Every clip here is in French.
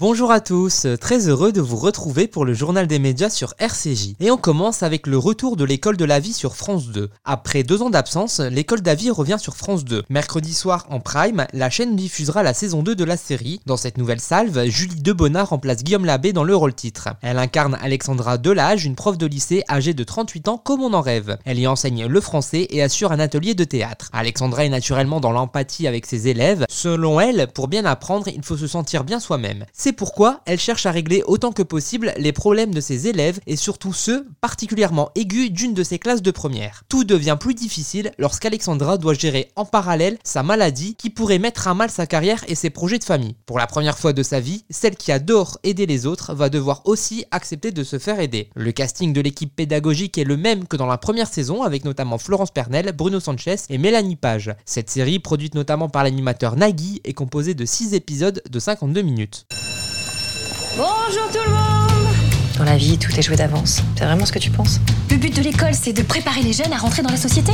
Bonjour à tous, très heureux de vous retrouver pour le journal des médias sur RCJ. Et on commence avec le retour de l'école de la vie sur France 2. Après deux ans d'absence, l'école d'Avis revient sur France 2. Mercredi soir en prime, la chaîne diffusera la saison 2 de la série. Dans cette nouvelle salve, Julie Debonnard remplace Guillaume Labbé dans le rôle titre. Elle incarne Alexandra Delage, une prof de lycée âgée de 38 ans comme on en rêve. Elle y enseigne le français et assure un atelier de théâtre. Alexandra est naturellement dans l'empathie avec ses élèves. Selon elle, pour bien apprendre, il faut se sentir bien soi-même. C'est pourquoi elle cherche à régler autant que possible les problèmes de ses élèves et surtout ceux particulièrement aigus d'une de ses classes de première. Tout devient plus difficile lorsqu'Alexandra doit gérer en parallèle sa maladie qui pourrait mettre à mal sa carrière et ses projets de famille. Pour la première fois de sa vie, celle qui adore aider les autres va devoir aussi accepter de se faire aider. Le casting de l'équipe pédagogique est le même que dans la première saison avec notamment Florence Pernel, Bruno Sanchez et Mélanie Page. Cette série, produite notamment par l'animateur Nagui, est composée de 6 épisodes de 52 minutes. Bonjour tout le monde Dans la vie, tout est joué d'avance. C'est vraiment ce que tu penses? Le but de l'école, c'est de préparer les jeunes à rentrer dans la société.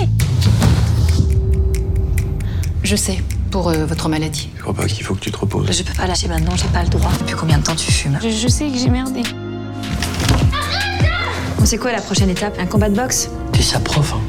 Je sais, pour euh, votre maladie. Je crois pas qu'il faut que tu te reposes. Je peux pas lâcher maintenant, j'ai pas le droit. Depuis combien de temps tu fumes? Je, je sais que j'ai merdé. Bon, C'est quoi la prochaine étape? Un combat de boxe? T'es sa prof, hein.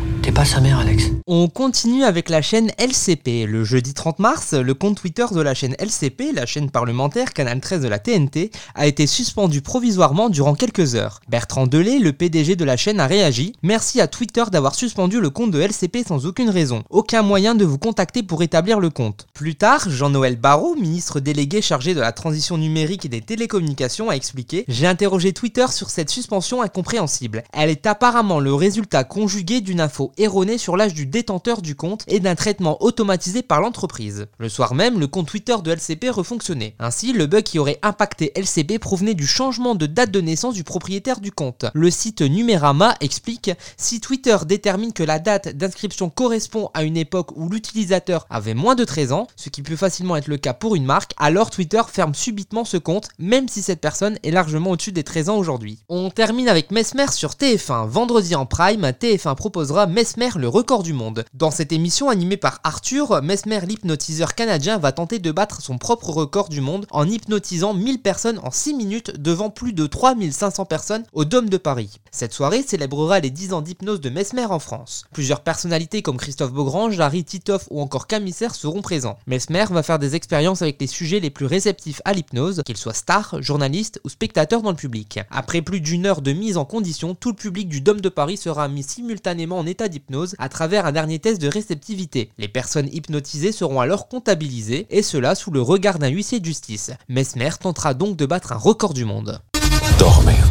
On continue avec la chaîne LCP. Le jeudi 30 mars, le compte Twitter de la chaîne LCP, la chaîne parlementaire Canal 13 de la TNT, a été suspendu provisoirement durant quelques heures. Bertrand Delay, le PDG de la chaîne, a réagi. Merci à Twitter d'avoir suspendu le compte de LCP sans aucune raison. Aucun moyen de vous contacter pour établir le compte. Plus tard, Jean-Noël Barrot, ministre délégué chargé de la transition numérique et des télécommunications, a expliqué J'ai interrogé Twitter sur cette suspension incompréhensible. Elle est apparemment le résultat conjugué d'une info erronée sur l'âge du détenteur du compte et d'un traitement automatisé par l'entreprise. Le soir même, le compte Twitter de LCP refonctionnait. Ainsi, le bug qui aurait impacté LCP provenait du changement de date de naissance du propriétaire du compte. Le site Numérama explique si Twitter détermine que la date d'inscription correspond à une époque où l'utilisateur avait moins de 13 ans, ce qui peut facilement être le cas pour une marque, alors Twitter ferme subitement ce compte, même si cette personne est largement au-dessus des 13 ans aujourd'hui. On termine avec Mesmer sur TF1. Vendredi en prime, TF1 proposera Mesmer le record du monde. Dans cette émission animée par Arthur, Mesmer l'hypnotiseur canadien va tenter de battre son propre record du monde en hypnotisant 1000 personnes en 6 minutes devant plus de 3500 personnes au Dôme de Paris. Cette soirée célébrera les 10 ans d'hypnose de Mesmer en France. Plusieurs personnalités comme Christophe Beaugrand, Jarry Titoff ou encore Camissaire seront présents. Mesmer va faire des expériences avec les sujets les plus réceptifs à l'hypnose, qu'ils soient stars, journalistes ou spectateurs dans le public. Après plus d'une heure de mise en condition, tout le public du Dôme de Paris sera mis simultanément en état d'hypnose à travers un dernier test de réceptivité. Les personnes hypnotisées seront alors comptabilisées, et cela sous le regard d'un huissier de justice. Mesmer tentera donc de battre un record du monde.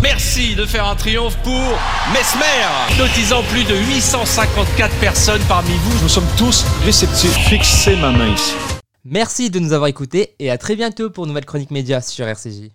Merci de faire un triomphe pour Mesmer, hypnotisant plus de 854 personnes parmi vous. Nous sommes tous réceptifs. Fixez ma main ici. Merci de nous avoir écoutés et à très bientôt pour une nouvelle chronique média sur RCJ.